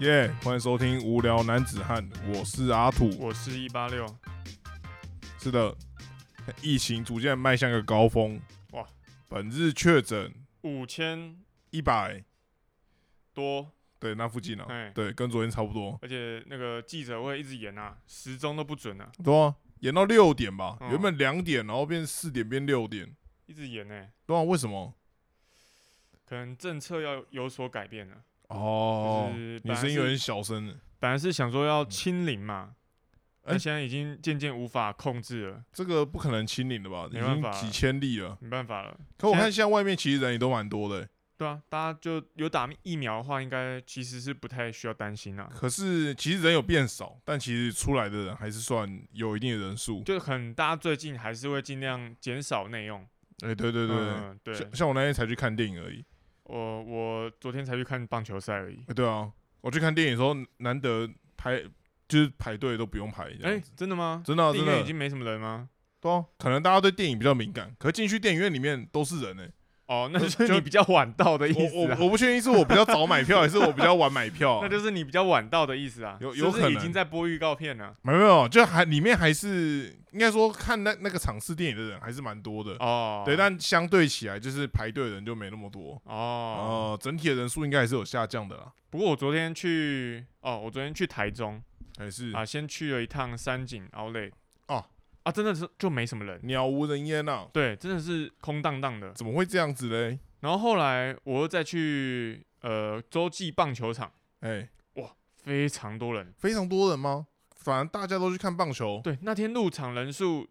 耶欢迎收听无聊男子汉，我是阿土。我是一八六，是的，疫情逐渐迈向一个高峰，哇！本日确诊五千一百，多，对，那附近啊，哎，对，跟昨天差不多，而且那个记者会一直延啊，时钟都不准啊，对啊，延到六点吧，嗯原本两点，然后变四点变六点，一直延呢、对啊，为什么？可能政策要有所改变了。哦你声音有点小声了，本来是想说要清零嘛，但哎现在已经渐渐无法控制了，这个不可能清零的吧？已没办法经几千例了。没办法了。可我看现在外面其实人也都蛮多的欸、对啊，大家就有打疫苗的话，应该其实是不太需要担心啊。可是其实人有变少，但其实出来的人还是算有一定的人数。就可能大家最近还是会尽量减少内用。哎、对对对对，嗯、对，像像我那天才去看电影而已。我我昨天才去看棒球赛而已。哎、对啊，我去看电影的时候难得排就是排队都不用排这哎。真的吗？真的真的已经没什么人吗？对啊，可能大家对电影比较敏感，可进去电影院里面都是人呢、哦，那就是你比较晚到的意思啊。我我不确定是我比较早买票，还是我比较晚买票、啊。那就是你比较晚到的意思啊。有有可能经在播预告片了。没有没有，就还里面还是应该说看那那个场次电影的人还是蛮多的。哦，对，但相对起来，就是排队的人就没那么多。哦，哦、整体的人数应该还是有下降的啦。不过我昨天去，哦，我昨天去台中还是啊，先去了一趟山景奥莱。哦啊，真的是就没什么人。鸟无人烟啊、对，真的是空荡荡的。怎么会这样子嘞？然后后来我又再去呃洲际棒球场，哎、哇非常多人。非常多人吗？反正大家都去看棒球。对，那天入场人数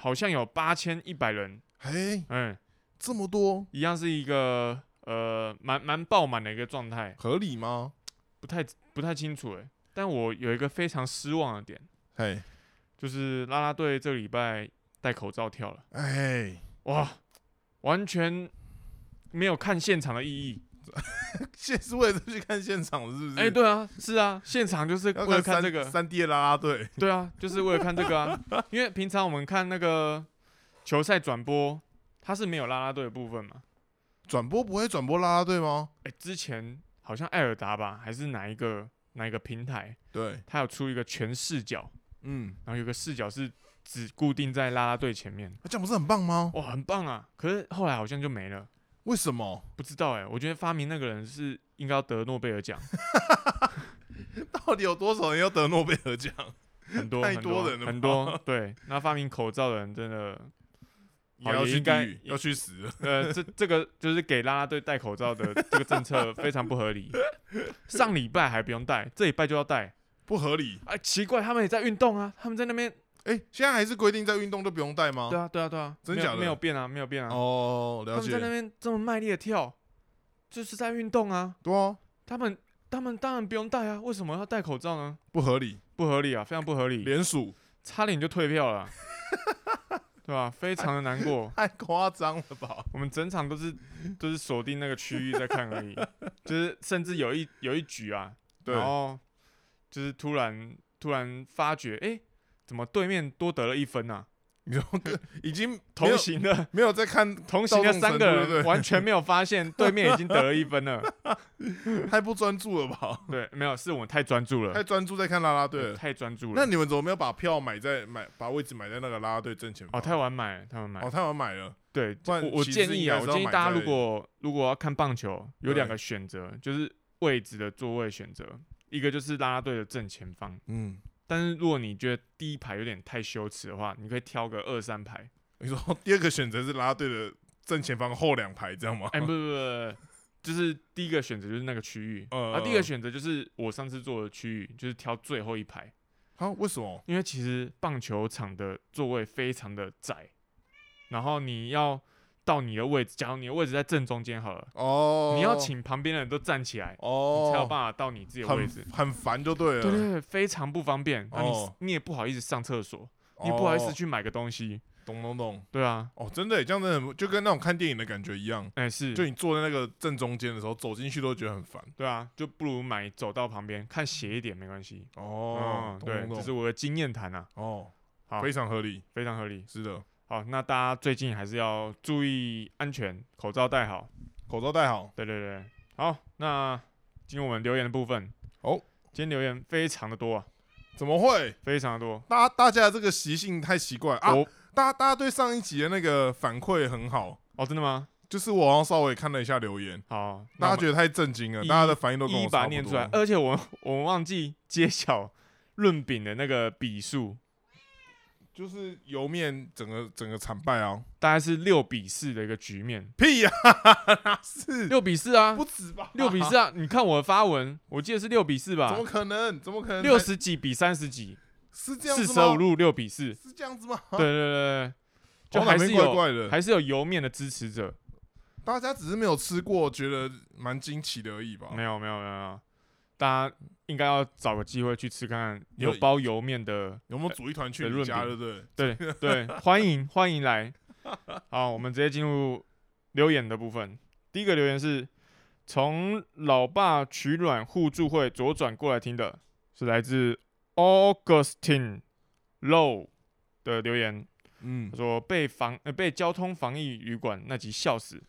好像有八千一百人。哎、嗯，这么多，一样是一个呃蛮蛮爆满的一个状态，合理吗？不太不太清楚诶。但我有一个非常失望的点，哎就是啦啦队这个礼拜戴口罩跳了，哎，哇，完全没有看现场的意义。现是为了去看现场，是不是？哎、对啊，是啊，现场就是为了看这个，三 D 的啦啦队。对啊，就是为了看这个啊。因为平常我们看那个球赛转播，它是没有啦啦队的部分嘛。转播不会转播啦啦队吗？哎、之前好像艾尔达吧，还是哪一个哪一个平台，对，它有出一个全视角，嗯，然后有个视角是只固定在啦啦队前面，那这样不是很棒吗？哇，很棒啊！可是后来好像就没了，为什么？不知道哎、我觉得发明那个人是应该要得诺贝尔奖，到底有多少人要得诺贝尔奖？很多很多人了吧很多对。那发明口罩的人真的，也要去也应该狱，要去死了。呃，这这个就是给啦啦队戴口罩的这个政策非常不合理。上礼拜还不用戴，这礼拜就要戴，不合理。哎，奇怪，他们也在运动啊，他们在那边，哎、现在还是规定在运动都不用戴吗？对啊，对啊，对啊，真假的没有变啊，没有变啊。哦，了解他们在那。边这么卖力的跳，就是在运动啊。对啊，他们他们当然不用戴啊，为什么要戴口罩呢？不合理。不合理啊，非常不合理，联署差点就退票了啊，对吧、非常的难过。太夸张了吧？我们整场都是都是锁定那个区域在看而已，就是甚至有一有一局啊，对然后就是突然突然发觉，哎、怎么对面多得了一分啊？你说 已经同行的没有在看，同行的三个人完全没有发现 对面已经得了一分了。太不专注了吧？对，没有，是我们太专注了太了，专注在看啦啦队了。太专注了。那你们怎么没有把票买在买把位置买在那个啦啦队正前方？哦，太晚买了，太晚买了哦，。太晚买了。对，我我建议啊，我建议大家如果如果要看棒球，有两对个选择，就是位置的座位选择，一个就是啦啦队的正前方，嗯，但是如果你觉得第一排有点太羞耻的话，你可以挑个二三排。你说 第二个选择是啦啦队的正前方后两排，这样吗？哎，不不不不，就是第一个选择就是那个区域，呃啊，第一个选择就是我上次坐的区域，就是挑最后一排，啊？为什么？因为其实棒球场的座位非常的窄，然后你要到你的位置，假如你的位置在正中间好了。哦，你要请旁边的人都站起来，哦，你才有办法到你自己的位置。很很烦就对了。对对对，非常不方便。那你、哦你也不好意思上厕所，你不好意思哦去买个东西。懂懂懂。对啊，哦，真的，这样真的很就跟那种看电影的感觉一样。哎、是，就你坐在那个正中间的时候，走进去都觉得很烦。对啊，就不如买走到旁边看斜一点没关系。哦，嗯，对，懂懂懂这是我的经验谈啊，哦，好非常合理。非常合理。是的，好，那大家最近还是要注意安全，口罩戴好。口罩戴好。对对对，好，那进入我们留言的部分。哦，今天留言非常的多啊，怎么会？非常的多。大家大家这个习性太奇怪啊！我大家大家对上一集的那个反馈很好，哦，真的吗？就是我好像稍微看了一下留言，好，大家觉得太震惊了，大家的反应都跟一一我差不多把它念出来，。而且我我们忘记揭晓论饼的那个笔数，就是油面整个整个惨败啊！大概是六比四的一个局面，屁呀、哪是六比四啊不，止吧？六比四啊！你看我的发文，我记得是六比四吧怎么，可能？怎么可能？六十几比三十几，是这样吗？舍五入六比四，是这样子吗？对对对对，就还是有怪怪的。还是有油面的支持者，大家只是没有吃过，觉得蛮惊奇的而已吧？没有没有没有，大家应该要找个机会去吃看看有有包油面的，有没有组一团去你家？对不对？对对，欢迎欢迎来。好，我们直接进入留言的部分。第一个留言是从老爸取暖互助会左转过来听的，是来自 Augustine Low 的留言。嗯他，说被防呃被交通防疫旅馆那集笑死，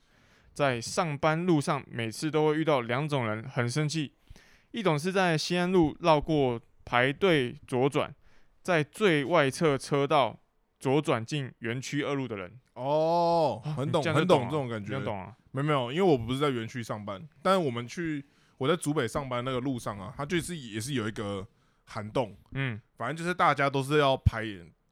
在上班路上每次都会遇到两种人很生气，一种是在西安路绕过排队左转，在最外侧车道左转进园区二路的人，哦，很懂，很懂这种感觉你。懂啊？没有没有，因为我不是在园区上班，但是我们去我在竹北上班那个路上啊，它就是也是有一个涵洞，嗯，反正就是大家都是要排，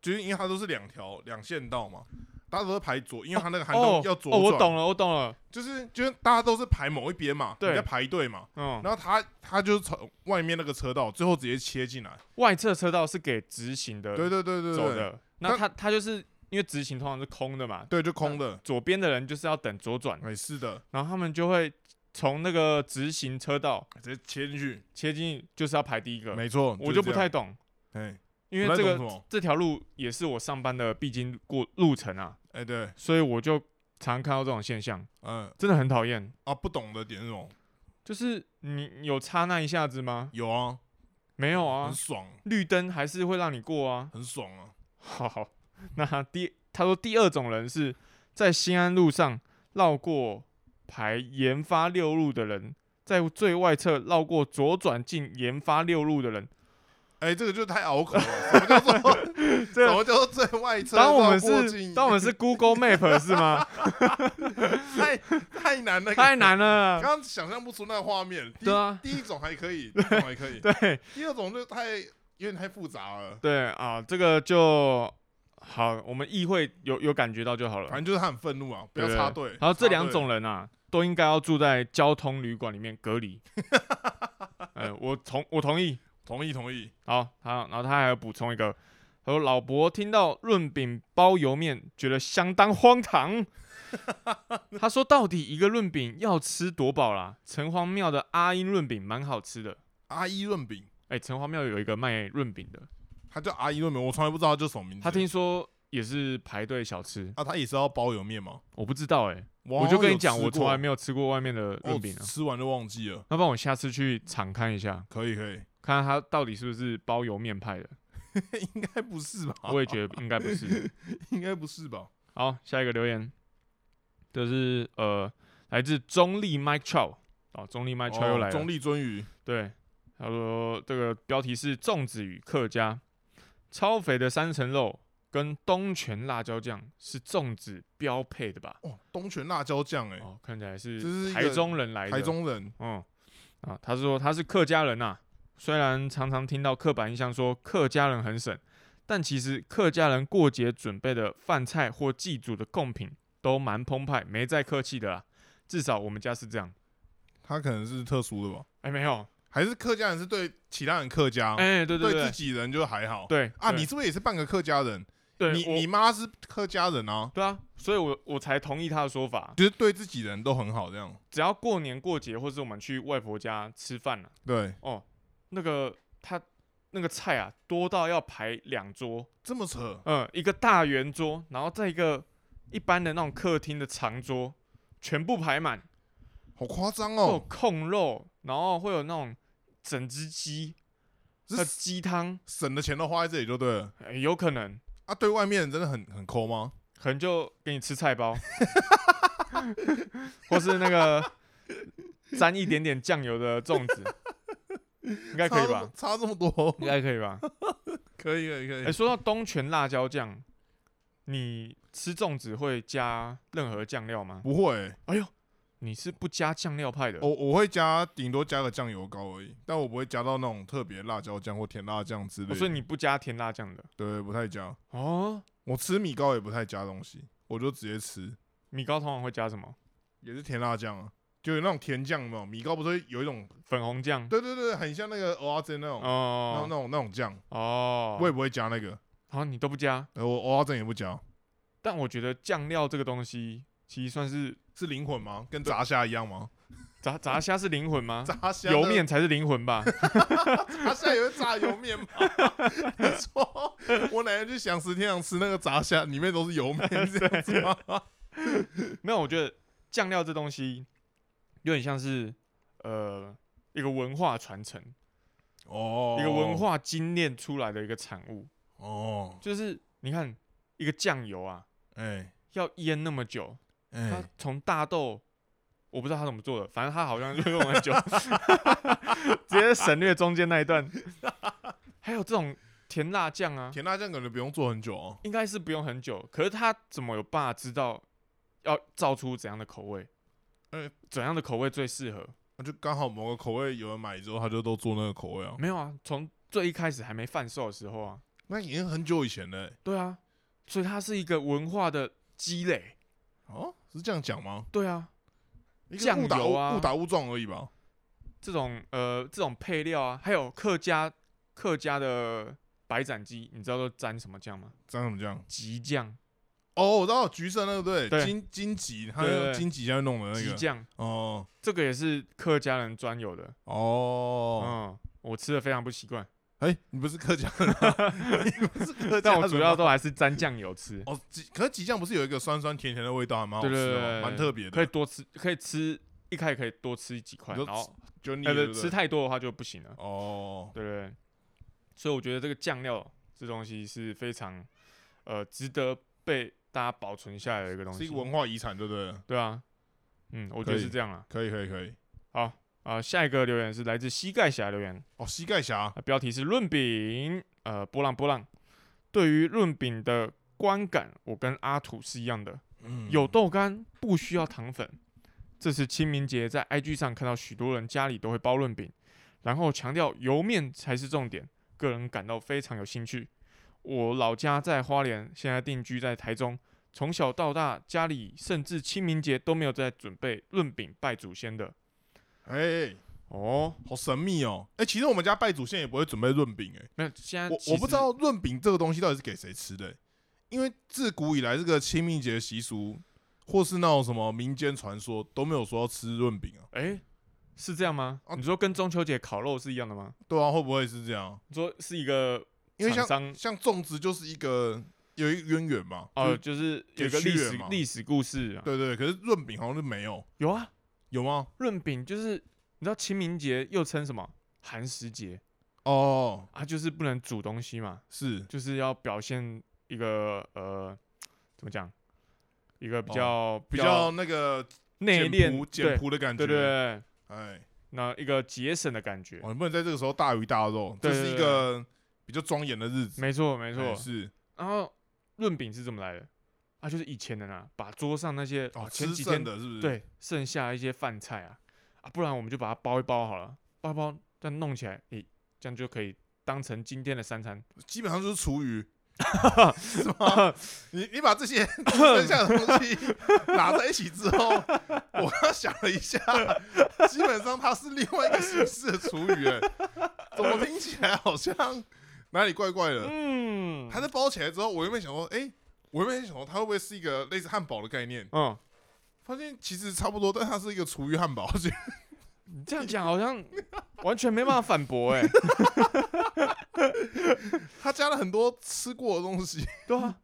就是因为它都是两条两线道嘛，大家都是排左，因为他那个涵洞哦要左哦，我，懂了，我懂了，就是就是大家都是排某一边嘛，对。你在排队嘛，嗯，然后他他就是从外面那个车道，最后直接切进来，外侧车道是给直行的对对对走的，那他他就是因为直行通常是空的嘛，对就空的，左边的人就是要等左转，哎是的，然后他们就会从那个直行车道直接切进去，切进去，就是要排第一个。没错，我就不太懂，哎，因为这个这条路也是我上班的必经过路程啊，哎对，所以我就常常看到这种现象，嗯真的很讨厌。啊不懂的点是什么？就是你你有差那一下子吗？有啊，没有啊很，爽，绿灯还是会让你过啊。很爽啊，好，那第他说第二种人是在新安路上绕过排研发六路的人，在最外侧绕过左转进研发六路的人。哎这个就太拗口了，什么叫做 这什么叫做最外侧？当我们是当我们是 Google Map 是吗？太太难了，太难了。刚刚想象不出那个画面。对啊第一种还可以，第一种还可以，对第二种就太有点太复杂了。对啊，这个就好，我们议会有有感觉到就好了反。正就是他很愤怒啊，不要插队。然后这两种人啊，都应该要住在交通旅馆里面隔离。呃，我同我同意。同意同意，好，好然后他还有补充一个，他说老伯听到润饼包油面，觉得相当荒唐。他说到底一个润饼要吃多饱啦？城隍庙的阿英润饼蛮好吃的。阿一润饼，哎、城隍庙有一个卖润饼的，他叫阿一润饼，我从来不知道他叫什么名字。他听说也是排队小吃，啊，他也是要包油面吗？我不知道哎、我我就跟你讲，我从来没有吃过外面的润饼啊。哦吃完就忘记了。要不然我下次去尝看一下，可以可以，看看它到底是不是包油面派的。应该不是吧？我也觉得应该不是。应该不是吧？好，下一个留言，这是呃来自中立 Mike Chow 哦，中立 Mike Chow 又来了。哦中立鳟鱼，对，他说这个标题是粽子与客家，超肥的三层肉跟东泉辣椒酱是粽子标配的吧？哦，东泉辣椒酱，哎，哦，看起来是台中人来的。台中人，嗯，啊，他说他是客家人呐、虽然常常听到刻板印象说客家人很省，但其实客家人过节准备的饭菜或祭祖的贡品都蛮澎湃，没再客气的啦。至少我们家是这样。他可能是特殊的吧？哎、没有，还是客家人是对其他人客家，哎、对对自己人就还好。对啊，对你是不是也是半个客家人？你对你你妈是客家人啊，对啊，所以我我才同意他的说法。就是对自己人都很好，这样。只要过年过节，或是我们去外婆家吃饭了、对，哦，那个他那个菜啊，多到要排两桌，这么扯，嗯，一个大圆桌，然后再一个一般的那种客厅的长桌，全部排满，好夸张会有哦！控肉，然后会有那种整只鸡，还有是鸡汤、省的钱都花在这里就对了。哎有可能，啊，对外面人真的很很抠吗？可能就给你吃菜包，或是那个沾一点点酱油的粽子，应该可以吧？差这么多，应该可以吧？可以可以可以。哎、说到东泉辣椒酱，你吃粽子会加任何酱料吗？不会，哎呦你是不加酱料派的？我我会加顶多加个酱油膏而已，但我不会加到那种特别辣椒酱或甜辣酱之类的。哦所以你不加甜辣酱的对不太加。哦？我吃米糕也不太加东西，我就直接吃，米糕通常会加什么？也是甜辣酱啊，就有那种甜酱嘛？米糕不是有一种，粉红酱？对对对，很像那个蚵仔煎那种，那哦种那种那种酱，哦，我也不会加那个，好，你都不加，呃，我蚵仔煎也不加，但我觉得酱料这个东西其实算是是灵魂吗？跟炸虾一样吗？炸炸虾是灵魂吗？炸虾的油面才是灵魂吧？炸虾也会炸油面吗？你说我奶奶去享食天堂吃那个炸虾，里面都是油面这样子吗？没有，我觉得酱料这东西有点像是呃一个文化传承，哦一个文化精炼出来的一个产物。哦，就是你看一个酱油啊，哎要腌那么久，它哎，从大豆，我不知道他怎么做的，反正他好像就用很久，直接省略中间那一段。还有这种甜辣酱啊，甜辣酱可能不用做很久哦。应该是不用很久，可是他怎么有办法知道要造出怎样的口味？呃怎样的口味最适合？那就刚好某个口味有人买之后，他就都做那个口味啊。没有啊，从最一开始还没贩售的时候啊，那已经很久以前了欸、对啊，所以它是一个文化的积累。哦，是这样讲吗？对啊，酱油啊误打误撞而已吧。这种呃这种配料啊，还有客家客家的白斩鸡，你知道都沾什么酱吗？这样怎么酱？吉酱，哦，我知道橘色那个对，对金金桔，他对对用金桔下去弄的那个。酱，哦这个也是客家人专有的。哦，嗯，我吃的非常不习惯，哎、你不是客家人吗？你不是客家人吗？但我主要都还是沾酱油吃。哦，吉可是吉酱不是有一个酸酸甜甜的味道，还蛮好对吃蛮特别的。可以多吃，可以吃一开始可以多吃几块，你说然后就腻呃不了对不对吃太多的话就不行了。哦，对，所以我觉得这个酱料这东西是非常呃值得被大家保存下来的一个东西是一个。文化遗产，对不对？对啊，嗯，我觉得是这样啊。可以可以可以。好啊、下一个留言是来自膝盖侠留言，哦，膝盖侠啊，标题是润饼，呃，波浪波浪。对于润饼的观感，我跟阿土是一样的，嗯有豆干不需要糖粉。这次清明节在 IG 上看到许多人家里都会包润饼，然后强调油面才是重点，个人感到非常有兴趣。我老家在花莲，现在定居在台中，从小到大家里甚至清明节都没有在准备润饼拜祖先的。哎、哦，好神秘哦。哎、其实我们家拜祖先也不会准备润饼，哎，没有，现在我我不知道润饼这个东西到底是给谁吃的、欸因为自古以来这个清明节习俗，或是那种什么民间传说都没有说要吃润饼啊。哎、是这样吗？啊你说跟中秋节烤肉是一样的吗？对啊，会不会是这样？你说是一个因为像像粽子就是一个有一个渊源嘛。哦、就是就是有一个历史历史故事啊。对对，可是润饼好像是没有，有啊，有吗？润饼就是你知道清明节又称什么？寒食节。哦，啊，就是不能煮东西嘛，是。就是要表现一个呃怎么讲，一个比较、哦。比较那个内敛简朴的感觉。对对对，哎，那一个节省的感觉。哦，们不能在这个时候大鱼大肉，这是一对对个比较庄严的日子。没错没错哎，是然后润饼是怎么来的？啊，就是以前人啊，把桌上那些哦，前几天的是不是？，对剩下一些饭菜啊啊，不然我们就把它包一包好了，包一包再弄起来，诶、这样就可以当成今天的三餐。基本上就是厨余，是吗？你你把这些 剩下的东西 拿在一起之后，我刚想了一下，基本上它是另外一个形式的厨余，哎，怎么听起来好像哪里怪怪的？嗯，它在包起来之后，我原本想说，哎、我原本想说它会不会是一个类似汉堡的概念？嗯，发现其实差不多，但它是一个厨余汉堡，而且你这样讲好像 完全没办法反驳哎、他加了很多吃过的东西。对啊，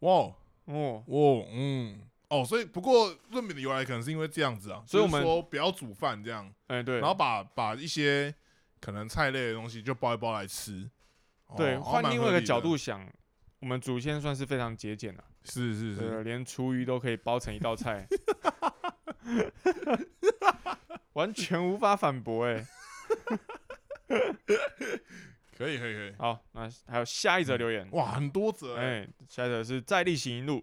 哇。哦。哦，哇，嗯，哦，所以不过润饼的由来可能是因为这样子啊，所以我们就是说不要煮饭这样，哎、对，然后把把一些可能菜类的东西就包一包来吃。对，哦换另外一个角，度想，我们祖先算是非常节俭的，的是是是，对，连厨余都可以包成一道菜。完全无法反驳哎。可以可以可以，好，那还有下一则留言，哇，很多则哎，哎，下一则是在地行一路，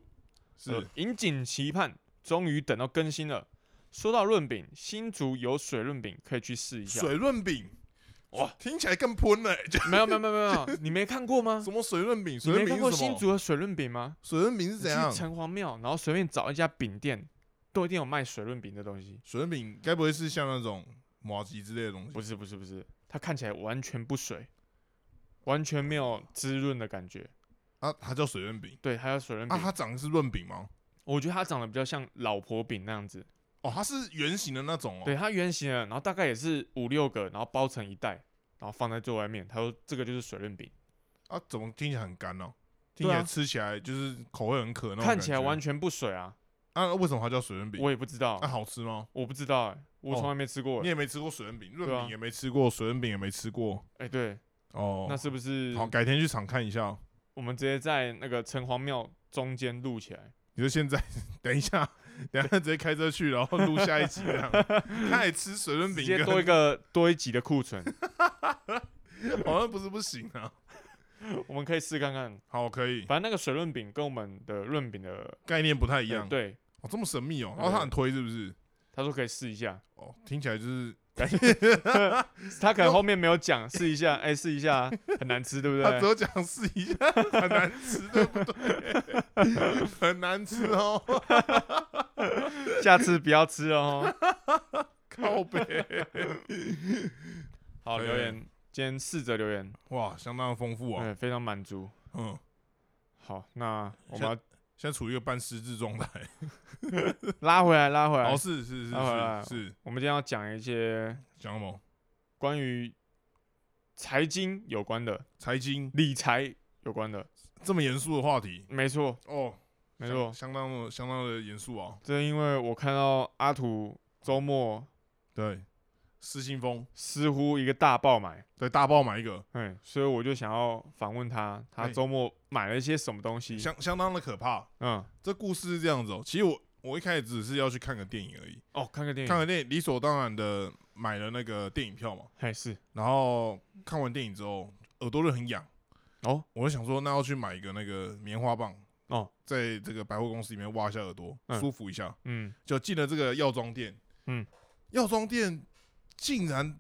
是呃引颈期盼，终于等到更新了。说到润饼，新竹有水润饼可以去试一下。水润饼，哇哇，听起来更喷了、欸，就没有没有没有没有，你没看过吗？什么水润饼？你水没看过新？竹的水润饼吗？水润饼是怎样去？城隍庙，然后随便找一家饼店，都一定有卖水润饼的东西。水润饼该不会是像那种麻吉之类的东西？不是不是不是，它看起来完全不水，完全没有滋润的感觉。啊，它叫水润饼对，它叫水润啊，它长的是润饼吗？我觉得它长得比较像老婆饼那样子。哦，它是圆形的那种哦。对，它圆形的，然后大概也是五六个，然后包成一袋，然后放在最外面。他说这个就是水润饼，啊，怎么听起来很干哦？听起来吃起来就是口味很渴那种看起来完全不水啊。啊，为什么它叫水润饼？我也不知道那、，好吃吗？我不知道、欸，我哦从来没吃过、欸。你也没吃过水润饼，润饼也没吃过，水润饼也没吃过哎、对，哦。那是不是好，改天去厂看一下。我们直接在那个城隍庙中间录起来？你说现在 等一下，等一下直接开车去，然后录下一集这样。他也吃水润饼直，接多一个多一集的库存，好像不是不行啊。我们可以试看看。好，可以，反正那个水润饼跟我们的润饼的概念不太一一样。，对，哦，这么神秘哦。然后他很推是不是？他说可以试一下，哦，听起来就是 他可能后面没有讲，试一下，哎、试一下啊，很难吃，对不对？他只有讲试一下，很难吃，对不对？很难吃哦，下次不要吃哦。靠背。好，留言，今天四则留言，哇，相当丰富哦。对，非常满足。嗯，好，那我们要现在处于一个半失智状态。拉回来，拉回来哦，。是是是是是，我们今天要讲一些讲什么？关于财经有关的、财经理财有关的。这么严肃的话题没错，哦，没错。相当的相当的严肃啊。这因为我看到阿土周末对，失心疯，似乎一个大爆买，对，大爆买一个，嗯，所以我就想要访问他，他哎周末买了一些什么东西？相相当的可怕。嗯，这故事是这样子哦，其实我我一开始只是要去看个电影而已，哦，看个电影，看个电影。理所当然的买了那个电影票嘛，还是。然后看完电影之后耳朵就很痒，哦。我就想说那要去买一个那个棉花棒哦，在这个百货公司里面挖一下耳朵，嗯。舒服一下，嗯，就进了这个药妆店，嗯，药妆店竟然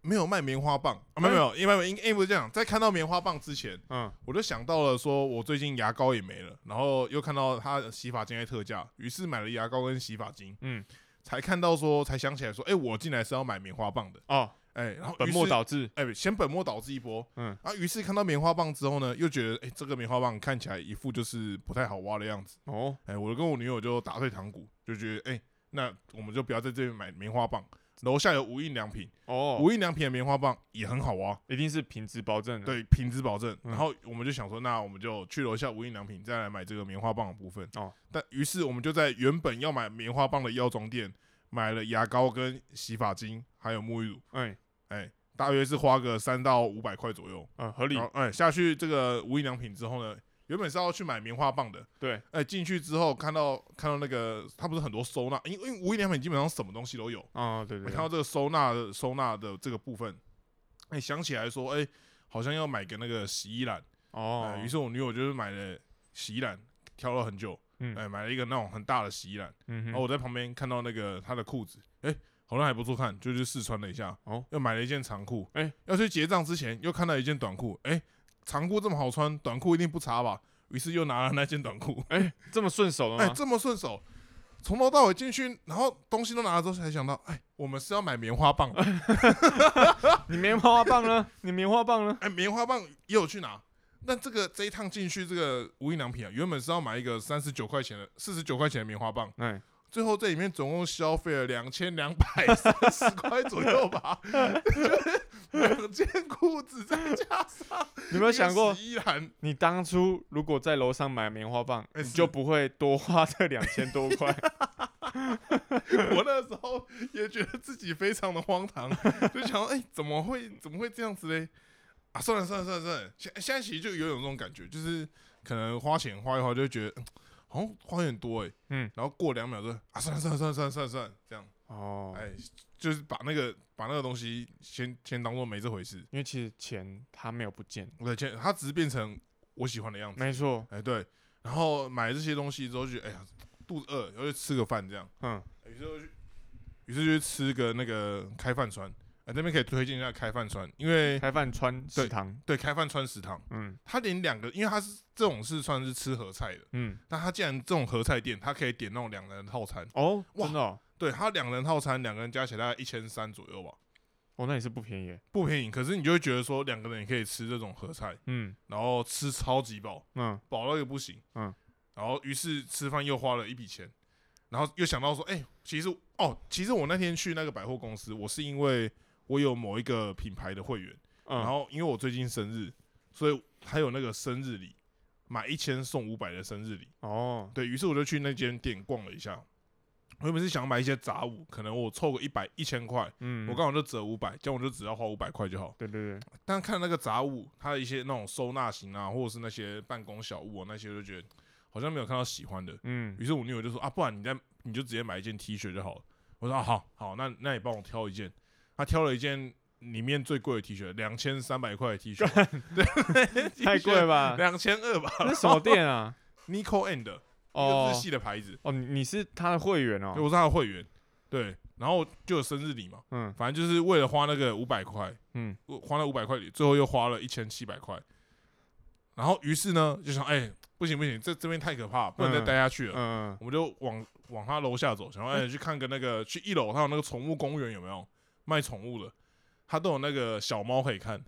没有卖棉花棒。啊，没有没有，因为因为不是这样，在看到棉花棒之前，嗯。我就想到了说，我最近牙膏也没了，然后又看到他的洗发精在特价，于是买了牙膏跟洗发精，嗯，才看到说，才想起来说，哎、我进来是要买棉花棒的，哦，哎、然后本末倒置，哎、先本末倒置一波，嗯。啊，于是看到棉花棒之后呢，又觉得，哎、这个棉花棒看起来一副就是不太好挖的样子，哦，哎、我跟我女友就打退堂鼓，就觉得，哎、那我们就不要在这边买棉花棒，楼下有无印良品，哦，无印良品的棉花棒也很好挖，一定是品质保证的，，对，品质保证。嗯。然后我们就想说，那我们就去楼下无印良品再来买这个棉花棒的部分。哦，但于是我们就在原本要买棉花棒的药妆店买了牙膏跟洗发精，还有沐浴乳，哎，哎，大约是花个三到五百块左右。嗯，合理。哎下去这个无印良品之后呢，原本是要去买棉花棒的，对，哎进去之后看到看到那个它不是很多收纳，因为因为无印良品基本上什么东西都有，哦，对对看到这个收纳的收纳的这个部分，哎、想起来说，哎、好像要买个那个洗衣篮，哦。哎，于、是我女友就是买了洗衣篮，挑了很久，嗯哎、买了一个那种很大的洗衣篮，嗯哼，然后我在旁边看到那个她的裤子，哎、好像还不错看，就去试穿了一下，哦，又买了一件长裤，哎。要去结账之前又看到一件短裤，哎、长裤这么好穿，短裤一定不差吧？于是又拿了那件短裤，哎，这么顺手哎、了吗？这么顺手。从头到尾进去，然后东西都拿了之后，才想到，哎，我们是要买棉花棒，你棉花棒呢？你棉花棒呢？哎，棉花棒也有去拿。那这个这一趟进去这个无印良品啊，原本是要买一个三十九块钱的、四十九块钱的棉花棒，哎，最后这里面总共消费了两千两百三十块左右吧，就 是 两件裤子再加上 你有没有想过？你当初如果在楼上买棉花棒，你就不会多花这两千多块？我那时候也觉得自己非常的荒唐，就想说，哎、怎么会怎么会这样子嘞？啊，算了算了算了算了，现现在其实就有一种这种感觉，就是可能花钱花一花，就觉得、嗯好像花有点多哎、嗯，然后过两秒就啊，算了算了算了算了算了，这样哦，哎，就是把那个把那个东西先先当做没这回事。因为其实钱它没有不见，我的钱，它只是变成我喜欢的样子。没错，哎，对。然后买这些东西之后，就觉得哎呀，肚子饿，然后就吃个饭这样。嗯，于是就去，于是就去吃个那个开饭川。哎，这边可以推荐一下开饭川，因为开饭川食堂，对开饭川食堂，嗯他连两个，因为他是这种是算是吃合菜的，嗯，那他既然这种合菜店，他可以点那种两人套餐。哦，哇真的哦，对他两人套餐，两个人加起来大概一千三左右吧，哦，那也是不便宜耶，不便宜。可是你就会觉得说，两个人也可以吃这种合菜，嗯然后吃超级饱，嗯饱到一个不行。嗯，然后于是吃饭又花了一笔钱，然后又想到说，哎、其实哦，其实我那天去那个百货公司，我是因为我有某一个品牌的会员，嗯，然后因为我最近生日，所以还有那个生日礼，买一千送五百的生日礼。哦，对于是，我就去那间店逛了一下。我原本是想买一些杂物，可能我凑个一百一千块，嗯，我刚好就折五百，这样我就只要花五百块就好。对对对，但看那个杂物，它的一些那种收纳型啊，或者是那些办公小物啊，那些我就觉得好像没有看到喜欢的。嗯于是我女友就说啊，不然你再你就直接买一件 T 恤就好了。我说啊，好好，那那你帮我挑一件。她挑了一件里面最贵的 T 恤，两千三百块的 T 恤，太贵了吧？两千二吧那什么店啊？Nico and 一个哦日系的牌子，哦，你你是他的会员对，哦，我是他的会员，对，然后就有生日礼嘛，嗯反正就是为了花那个五百块，嗯我花了五百块里，最后又花了一千七百块。然后于是呢，就想，哎、不行不行，这这边太可怕，不能再嗯待下去了。嗯我们就往往他楼下走，想要，哎、去看个那个，去一楼，他有那个宠物公园有没有卖宠物的？他都有那个小猫可以看。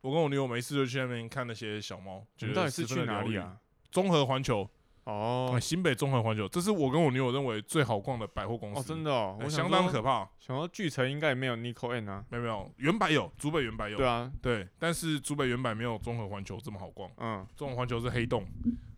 我跟我女友没事就去那边看那些小猫。觉得到底是去分的疗？哪里啊？综合环球，哦哎新北综合环球，这是我跟我女友认为最好逛的百货公司。哦，真的哦，相当可怕。想到巨城应该也没有 Nico N 啊，没有没有，原版有，竹北原版有。对啊，对，但是竹北原版没有综合环球这么好逛。嗯，综合环球是黑洞，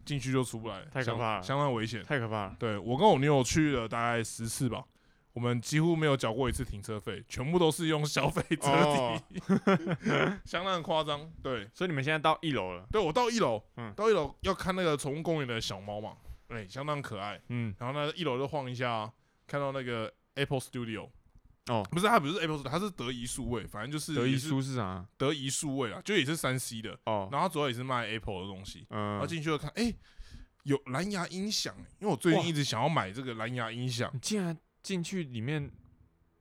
进去就出不来，太可怕了相当危险。太可怕了，对我跟我女友去了大概十次吧，我们几乎没有缴过一次停车费，全部都是用消费折哦抵，相当夸张。对，所以你们现在到一楼了，对我到一楼，嗯到一楼要看那个宠物公园的小猫嘛，对，相当可爱。嗯，然后呢，一楼就晃一下，看到那个 Apple Studio，哦，不是它不是 Apple Studio，它是德仪数位，反正就是德仪数是啥？德仪数位啊，就也是三 C 的，哦，然后它主要也是卖 Apple 的东西。然嗯后，进去就看，哎、有蓝牙音响、因为我最近一直想要买这个蓝牙音响。你竟然进去里面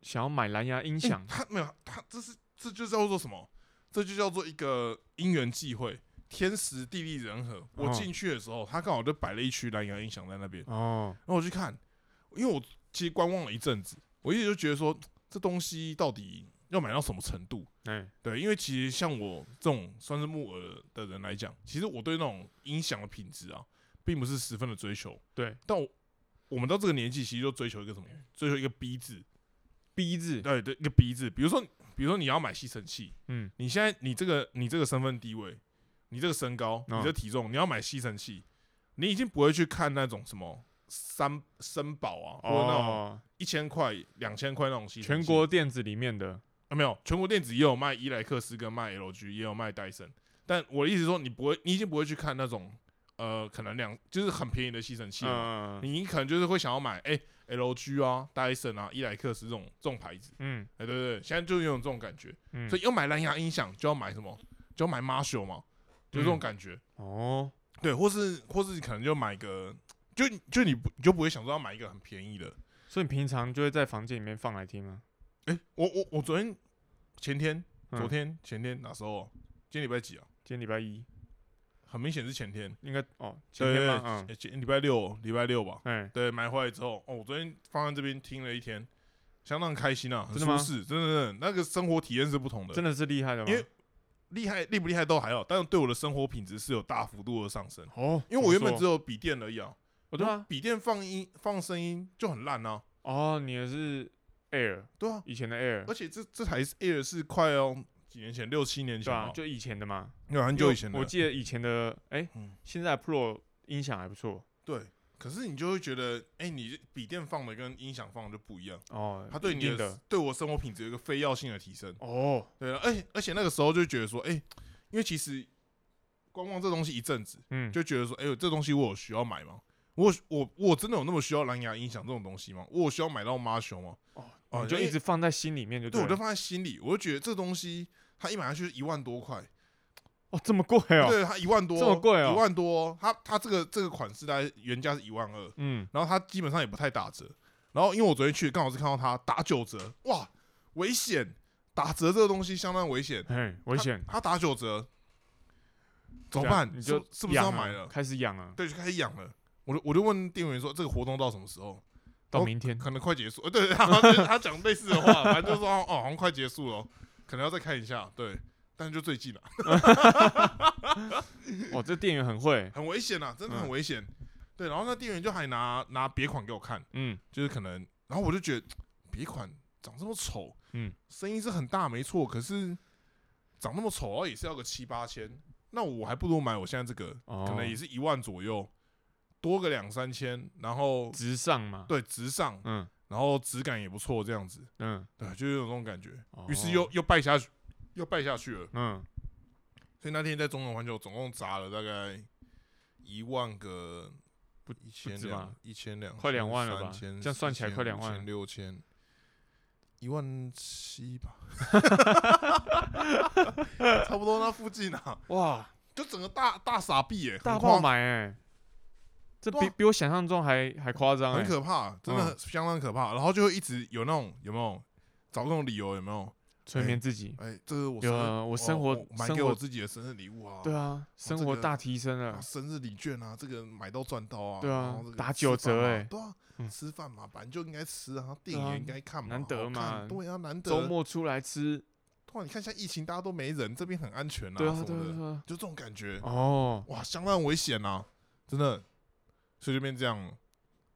想要买蓝牙音响欸，它没有，他这是这就叫做什么？这就叫做一个因缘际会，天时地利人和。我哦进去的时候，他刚好就摆了一区蓝牙音响在那边，哦，然后我去看，因为我其实观望了一阵子，我一直就觉得说这东西到底要买到什么程度？哎，对，因为其实像我这种算是木耳的人来讲，其实我对那种音响的品质啊，并不是十分的追求。对但我我们到这个年纪，其实就追求一个什么？追求一个逼字，逼字，对对，一个逼字。比如说，比如说你要买吸尘器，嗯，你现在你这个你这个身份地位，你这个身高，你哦这个体重，你要买吸尘器，你已经不会去看那种什么三森宝啊，或者那种哦，一千块、两千块那种吸尘器。全国电子里面的，啊，没有，全国电子也有卖伊莱克斯跟卖 LG，也有卖戴森。但我的意思是说，你不会，你已经不会去看那种呃，可能两就是很便宜的吸尘器嘛。嗯你可能就是会想要买哎、LG 啊、戴森啊、伊莱克斯这种这种牌子。嗯哎、对对对，现在就有这种感觉。嗯，所以要买蓝牙音响，就要买什么？就要买 Marshall 嘛，就这种嗯感觉。哦，对，或是或是可能就买个，就就你不你就不会想说要买一个很便宜的。所以你平常就会在房间里面放来听吗？哎、我我我昨天、前天、昨嗯天、前天哪时候？今天礼拜几啊？今天礼拜一，很明显是前天。应该哦，前对对天吗？对，前礼拜六，礼拜六吧。对，买回来之后，哦，我昨天放在这边听了一天，相当开心啊，很舒适，真的真的，那个生活体验是不同的。真的是厉害的吗？因为厉害厉不厉害都还好，但是对我的生活品质是有大幅度的上升。哦，因为我原本只有笔电而已啊，说，哦对啊，笔电放音放声音就很烂啊，哦，你的是 Air，对啊，以前的 Air，而且这这台 Air 是快要几年前，六七年对啊，前，就以前的嘛，有很久以前的，我记得以前的，哎嗯，现在 Pro 音响还不错对。可是你就会觉得，哎、你笔电放的跟音响放的就不一样，哦，它对你的一定的对我生活品质有一个非要性的提升。哦，对啊，而且而且那个时候就觉得说，哎、因为其实观望这东西一阵子，嗯，就觉得说，哎、呦，这东西我有需要买吗？我我我真的有那么需要蓝牙音响这种东西吗？我有需要买到 Marshall 吗？哦，哦你就一直放在心里面就对我就放在心里，我就觉得这东西它一买下去一万多块，哦，这么贵哦。对，它一万多，这么贵哦一万多，它它这个这个款式大概原价是一万二，嗯，然后它基本上也不太打折。然后因为我昨天去刚好是看到它打九折，哇，危险！打折这个东西相当危险，嘿，危险。它打九折怎么办？你就是是不是要买了？开始养了，对，就开始养了。我就我就问店员说，这个活动到什么时候？哦到明天。可能快结束。呃，对，他他他讲类似的话，反正就说哦，好像快结束了，可能要再看一下。对，但是就最近了，哦，这店员很会。很危险啊，真的很嗯危险。对，然后那店员就还拿拿别款给我看，嗯就是可能，然后我就觉得别款长这么丑，嗯，声音是很大没错，可是长那么丑，然后也是要个七八千，那我还不如买我现在这个，哦，可能也是一万左右，多个两三千，然后直上嘛。对直上，嗯。然后质感也不错，这样子，嗯。对，就是有那种感觉。哦。于是又又败下去，又败下去了。嗯。所以那天在中永环球总共砸了大概一万个，不一千两，一千两，快两万了吧？千这样算起来快两万。了六千，一万七吧，差不多那附近啊，哇，就整个大大傻逼耶，大爆买哎，这比比我想象中还还夸张哎很。可怕，真的相当可怕。然后就会一直有那种有没有找那种理由有没有？催眠自己。哎，这是我有我生活买给我自己的生日礼物啊，对啊，生活大提升啊，了。生日礼券啊，这个买到赚到啊，对啊打九折欸对啊，嗯吃饭嘛，本来就应该吃啊，电影也应该看嘛，难得嘛对啊，难得。周末出来吃，突然你看，现在疫情大家都没人，这边很安全啊，对啊什么的，对啊对啊。就这种感觉，哦，哇，相当危险呐，真的，所以就变这样了。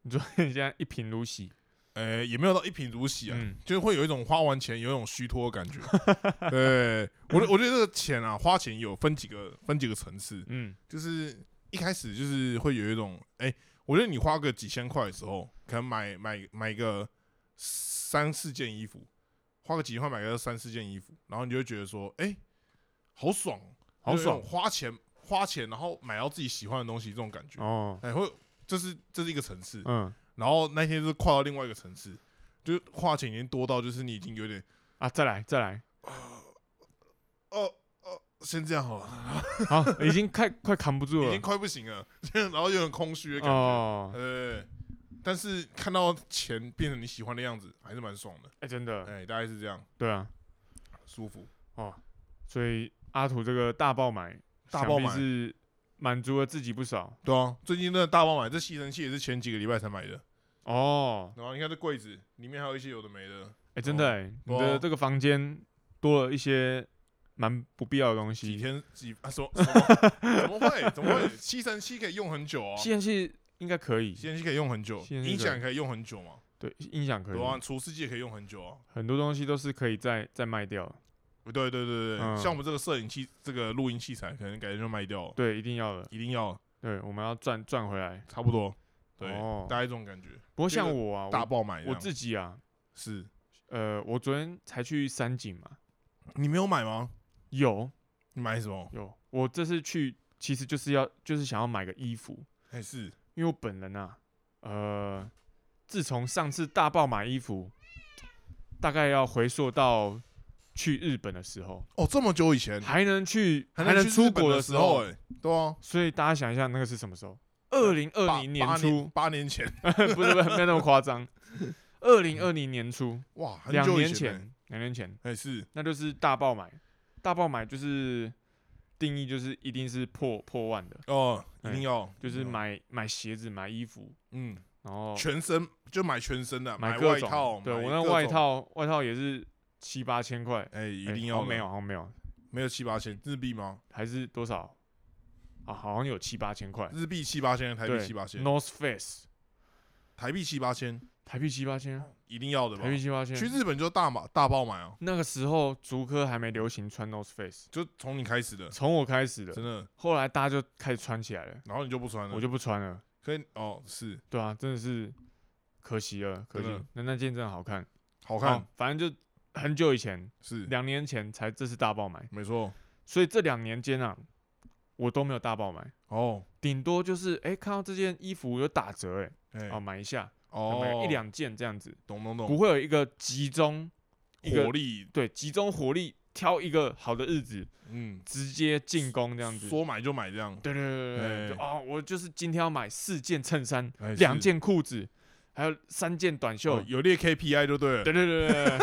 你说你 现在一贫如洗，呃，也没有到一贫如洗啊，嗯。就是会有一种花完钱有一种虚脱的感觉。对我，我觉得这个钱啊，花钱有分几个分几个层次，嗯。就是一开始就是会有一种，哎、我觉得你花个几千块的时候，可能买买买个三四件衣服，花个几千块买个三四件衣服，然后你就会觉得说，哎、好爽，好爽。花钱花钱，然后买到自己喜欢的东西，这种感觉，哦，哎、会这是这是一个层次，嗯。然后那天就是跨到另外一个层次，就是花钱已经多到就是你已经有点，啊，再来再来，哦哦，先这样好了，好，已经快快扛不住了。已经。快不行了，然后有点空虚的感觉。哦，呃，但是看到钱变成你喜欢的样子，还是蛮爽的。哎，真的，哎、大概是这样，对啊，舒服。哦，所以阿土这个大爆买，大爆买。是满足了自己不少。对啊，最近真的大爆买，这吸尘器也是前几个礼拜才买的。哦，然后你看这柜子里面还有一些有的没的，哎，真的哎，你对啊的这个房间多了一些蛮不必要的东几西。天几啊什么什么怎么会怎么会？吸尘器可以用很久啊，吸尘器应该可以，吸尘器可以用很久，吸尘器音响也可以用很久嘛，对，音响可以对，啊，除湿机也可以用很久啊。很多东西都是可以再再卖掉的。对对对对像我们这个摄影器、这个录音器材，可能改天就卖掉了，对，一定要的。一定要对，我们要赚赚回来。差不多，对，哦大概这种感觉。不过像我啊，大我我爆买这样，自己啊，是呃，我昨天才去三井嘛，你没有买吗？有你买什么？有，我这次去其实就是要就是想要买个衣服，还是因为我本人啊，呃，自从上次大爆买衣服，大概要回溯到去日本的时候，哦，这么久以前？还能去还能出国的时候，哎，哎，对啊，所以大家想一下，那个是什么时候？二零二零年初，八年前，不是不是没有那么夸张，二零二零年初，哇，很两年前两年前，还是。那就是大爆买，大爆买就是定义就是一定是破破万的，哦，一哎定要，就是买买鞋子、买衣服，嗯，然后全身就买全身的，买外套，对我那外套外套也是七八千块，哎，一哎定要没有，好像没有，没有七八千日币吗？还是多少啊？好像有七八千块，日币七八千，台币七八千，，North Face 台币七八千，台币七八千，一定要的吧台？币七八千，去日本就大买大爆买啊，那个时候足科还没流行穿 North Face，就从你开始的，从我开始的，真的，后来大家就开始穿起来了，然后你就不穿了，我就不穿了。可以哦，是对啊，真的是可惜了，可惜。那那件真的好看，好看好，反正就很久以前，是。两年前才这次大爆买，没错，所以这两年间啊，我都没有大爆买，哦，顶多就是哎、看到这件衣服有打折、哎，哎哦，买一下，哦，买一两件这样子，懂懂懂，不会有一个集中火力，对集中火力挑一个好的日子嗯，直接进攻这样子。说买就买这样，对对对对对，哎就哦，我就是今天要买四件衬衫，哎两是件裤子，还有三件短袖。哦有列 KPI 就对了，对对对对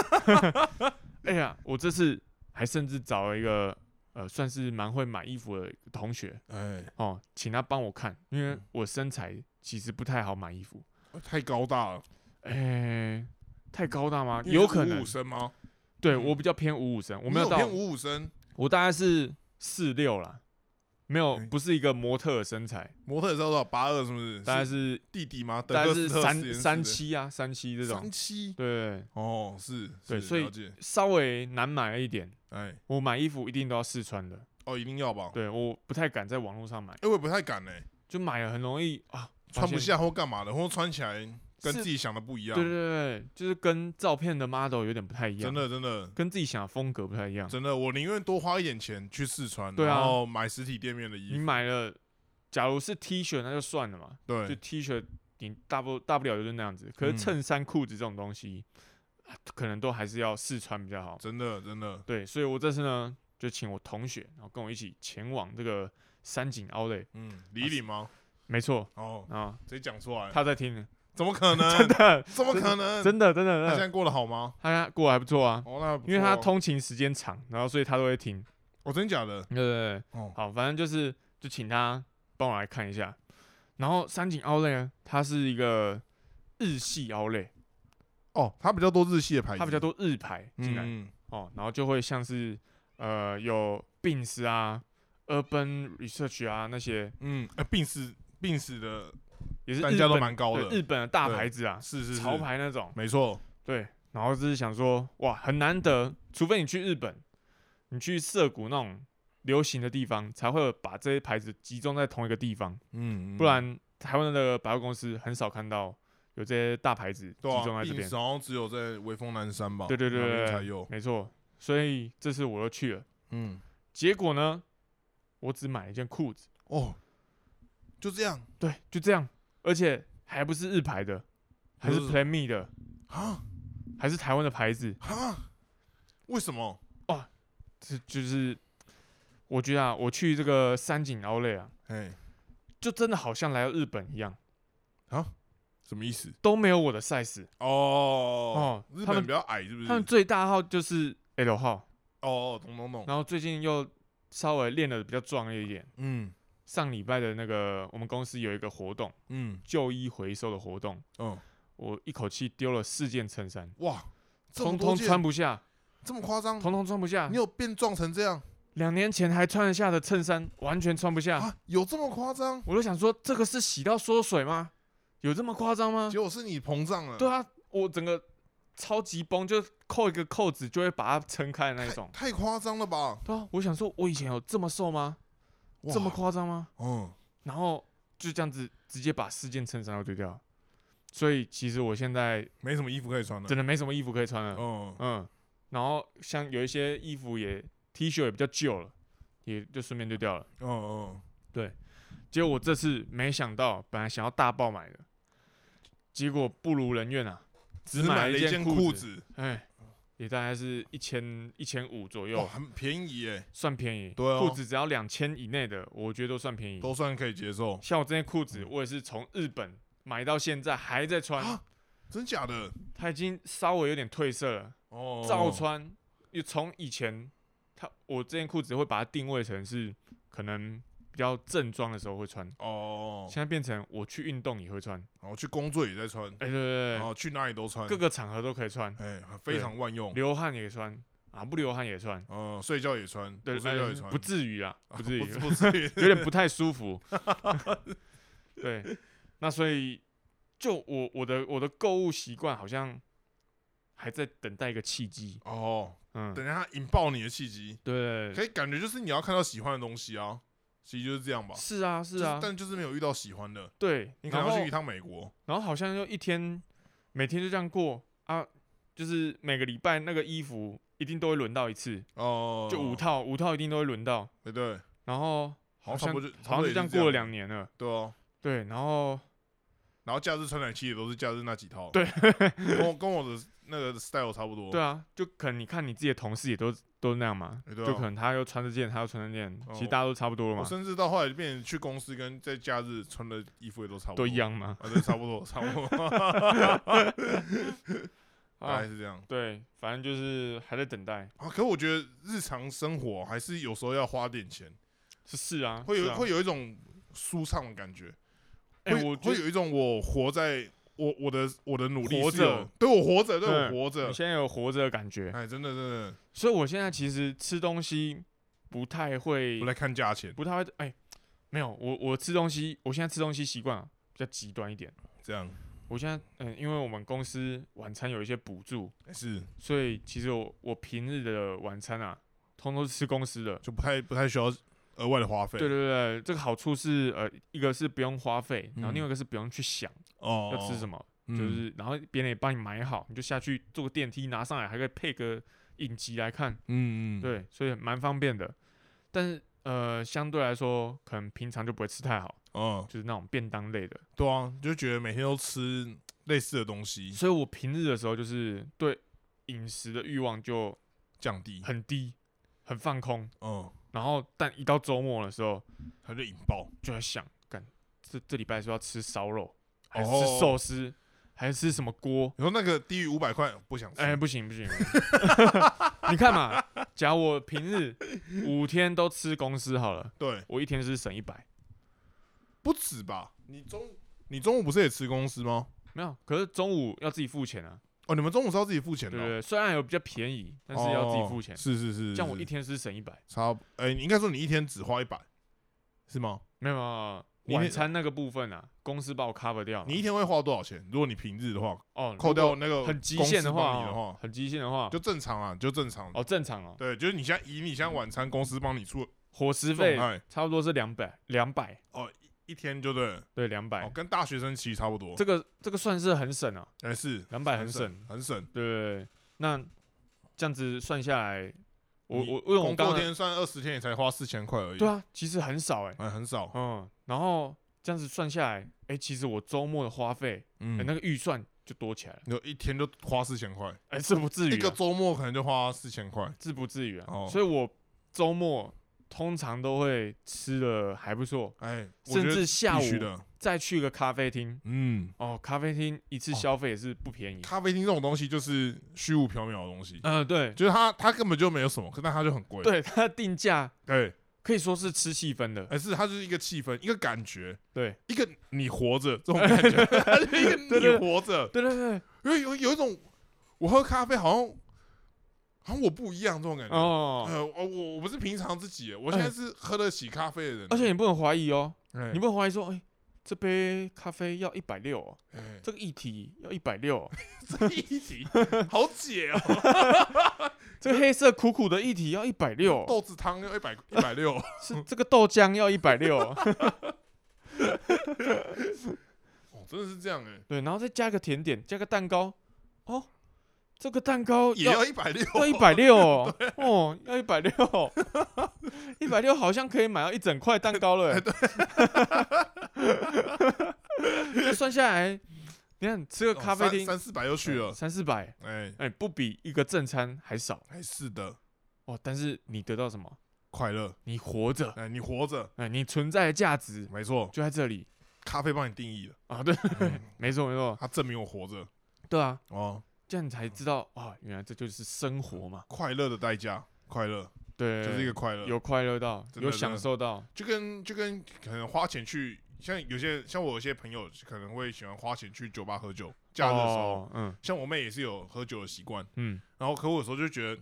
对。哎呀，我这次还甚至找了一个呃，算是蛮会买衣服的同学哎，哦，请他帮我看，因为嗯我身材其实不太好买衣服。太高大了，哎，太高大吗？有可能五五。身吗？对嗯我比较偏五五身，我没有到偏，五五身，我大概是四六啦，没有哎不是一个模特的身材，模特也是多少？八二是不是？大概是弟弟吗？大概是三三七啊，三七这种。三。七，对，哦，是，是对所以，稍微难买了一点。哎，我买衣服一定都要试穿的，哦，一定要吧？对，我不太敢在网络上买，哎，我也不太敢呢，就买了很容易啊，穿不下或干嘛的，或穿起来跟自己想的不一样。对对，对，就是跟照片的 model 有点不太一样，真，的真的。跟自己想的风格不太一样。真的，我宁愿多花一点钱去试穿，对啊然后买实体店面的衣服。你，买了，假如是 T 恤那就算了嘛，对。就，T 恤你大不大不了就是那样子，可是嗯。衬衫、裤子这种东西，啊可能都还是要试穿比较好。真的真的，对，所以我这次呢，就请我同学，然后跟我一起前往这个山景 Outlet，嗯，李李吗？没错。哦，啊，直接讲出来，他在听呢，怎么可能？真的，怎么可能？真的，真的，他现在过得好吗？他过得还不错啊，哦，那不因为他通勤时间长，然后所以他都会听。哦，真假的？对对对，哦，好，反正就是就请他帮我来看一下。然后山景 Outlet 呢，它是一个日系 Outlet，哦，他比较多日系的牌子，它比较多日牌进来、嗯，哦，然后就会像是呃有 Bins 啊、Urban Research 啊那些，嗯，呃，病死病死的也是单价都蛮高的日本的大牌子啊，是是是。潮，牌那种。没错，对，然后就是想说，哇，很难得，除非你去日本，你去涩谷那种流行的地方，才会把这些牌子集中在同一个地方，嗯，不然台湾的百货公司很少看到有这些大牌子集中在这边。好像只有在威风南山吧？对对对才有，没错，所以这次我又去了，嗯，结果呢，我只买了一件裤子，哦，就这样。对，就这样，而且还不是日牌的，还是 Plan Me 的，啊？还是台湾的牌子，啊，为什么？哦这就是我觉得啊，我去这个山景 Outlet 啊，哎，就真的好像来到日本一样。啊，什么意思？都没有我的 size，哦哦日他们本比较矮，是不是？他们最大号就是 L 号，哦，懂懂懂，然后最近又稍微练的比较壮一点。嗯上礼拜的那个我们公司有一个活动，嗯旧衣回收的活动，嗯，我一口气丢了四件衬衫，哇，通通穿不下，这么夸张？通通穿不下你。有变壮成这样两年前还穿得下的衬衫，完全穿不下。啊？有这么夸张？我就想说，这个是洗到缩水吗？有这么夸张吗结？果是你膨胀了，对啊，我整个超级崩，就扣一个扣子就会把它撑开的那一种。太夸张了吧？对啊，我想说，我以前有这么瘦吗？哇这么夸张吗？嗯，然后就这样子直接把四件衬衫都丢掉。所以其实我现在没什么衣服可以穿了。真的没什么衣服可以穿了。嗯，嗯，然后像有一些衣服也 T 恤也比较旧了，也就顺便丢掉了。嗯嗯，结果我这次没想到，本来想要大爆买的，结果不如人愿啊，只买买了一件裤裤，子，哎，也大概是一千一千五左，右，很便宜耶，算便宜。对哦裤子只要两千以内的，我觉得都算便宜。都算可以接受。像我这件裤子，我也是从日本买到现在还在穿，啊真假的？它已经稍微有点褪色了，哦，照穿。又从以前，它我这件裤子会把它定位成是可能比较正装的时候会穿，哦，现在变成我去运动也会穿。然后去工作也在穿，哎、对对对。然后去哪里都穿，各个场合都可以穿，哎，非常万用。流汗也穿啊，不流汗也穿，嗯，睡觉也穿，对，不睡觉也呃穿，不至于啊，不至于，不不至于。有点不太舒服。对，那所以就我我的我的购物习惯好像还在等待一个契机。哦，嗯，等一下引爆你的契机，对，可以感觉就是你要看到喜欢的东西啊，其实就是这样吧。是啊是啊，就是但就是没有遇到喜欢的，对，你可能要去一趟美国。然后好像就一天每天就这样过啊，就是每个礼拜那个衣服一定都会轮到一次，哦，就五套五套一定都会轮到。对对，然后好像差不多就好像就这样过了两，年了。对哦。对，然后然后假日传染器也都是假日那几套，对，跟我跟我的那个 style 差不多。对啊，就可能你看你自己的同事也都都那样嘛，哎对啊就可能他又穿这件，他又穿那件，其实哦大家都差不多了我嘛，甚至到后来变成去公司跟在假日穿的衣服也都差不多，都一样嘛。啊，对，差不多，差不多，大啊概，是这样。对，反正就是还在等待。啊，可我觉得日常生活还是有时候要花点钱，是是啊，会有、是啊会有一种舒畅的感觉，哎、会我觉得会有一种我活在我我的我的努力活着，对我活着，对我活着。你，现在有活着的感觉，哎，真的真的，所以我现在其实吃东西不太会不太看价钱，不太会，哎、没有，我我吃东西，我现在吃东西习惯啊比较极端一点。这样。我现在嗯，因为我们公司晚餐有一些补助，是。所以其实我我平日的晚餐啊，通通是吃公司的。就不太不太需要额外的花费，对对对，这个好处是呃，一个是不用花费，然后嗯另外一个是不用去想哦，要吃什么，嗯就是然后别人也帮你买好，你就下去坐个电梯拿上来，还可以配个影集来看，嗯嗯，对，所以蛮方便的。但是呃，相对来说，可能平常就不会吃太好，嗯，就是那种便当类的。对啊，就觉得每天都吃类似的东西，所以我平日的时候，就是对饮食的欲望就降低，很低，很放空。嗯，然后，但一到周末的时候，他就引爆，就在想，干这这礼拜是要吃烧肉，还是寿司，还是吃什么锅？你说那个低于五百块不想吃，哎、不行不行，你看嘛，假如我平日五天都吃公司好了，对，我一天是省一百，不止吧？你中你中午不是也吃公司吗？没有，可是中午要自己付钱啊，哦，你们中午是要自己付钱的哦，对不对？虽然有比较便宜，但是要自己付钱。哦，是是是，是这样我一天是省一百，差不，哎，你应该说你一天只花一百，是吗？没有没有晚餐那个部分啊，公司帮我 cover 掉了，你一天会花多少钱？如果你平日的话，哦，扣如果掉那个很极公司限的话哦，帮你的话，很极限的话，就正常啊，就正常。哦正常哦，对，就是你现在以你现在晚餐公司帮你出伙食费状态。差不多是两百两百，一天就对了，对两百哦，，跟大学生其实差不多。这个这个算是很省啊，哎是两百很省省，很省。对对对，那这样子算下来，我我因为我工刚天算二十天，也才花四千块而已。对，啊，其实很少哎，哎，很少。嗯，然后这样子算下来，哎，其实我周末的花费，嗯哎，那个预算就多起来了，有一天就花四千块，哎，是不至于啊，一个周末可能就花四千块。是不至于啊哦，所以我周末通常都会吃的还不错，哎，甚至下午的。再去个咖啡厅，嗯，哦，咖啡厅一次哦。消费也是不便宜，咖啡厅这种东西就是虚无缥缈的东西，嗯，对，就是它它根本就没有什么，可但它就很贵。对，它的定价对，可以说是吃气氛的，而是它就是一个气氛，一个感觉，对，一个你活着这种感觉，一个你活着。对对对，因为有有一种，我喝咖啡好像好像我不一样这种感觉。哦，呃，我我我不是平常自己，我现在是喝得起咖啡的人。而且你不能怀疑哦，哎，你不能怀疑说，哎，这杯咖啡要一百六，哎。这个议题要一百六，这一题好解哦，这个黑色苦苦的议题要一百六，豆子汤要一百一百六，是这个豆浆要一百六，哦，真的是这样哎，对，然后再加个甜点，加个蛋糕，哦，这个蛋糕也要要一百六，要一百六。哦，哦，要一百六，一百六好像可以买到一整块蛋糕了。算下来，你看吃个哦咖啡厅三三四百又去了，三四百，哎。哎，不比一个正餐还少。哎是的，哦。但是你得到什么？快乐，你活着，哎你活着，哎，你存在的价值没错，就在这里。咖啡帮你定义了，啊。对，嗯。没错没错，它证明我活着。对啊，哦，这样你才知道啊，原来这就是生活嘛。快乐的代价，快乐对，就是一个快乐，有快乐到，有享受到，就跟就跟可能花钱去，像有些像我有些朋友可能会喜欢花钱去酒吧喝酒，假日的时候，哦，嗯像我妹也是有喝酒的习惯，嗯然后可我有时候就觉得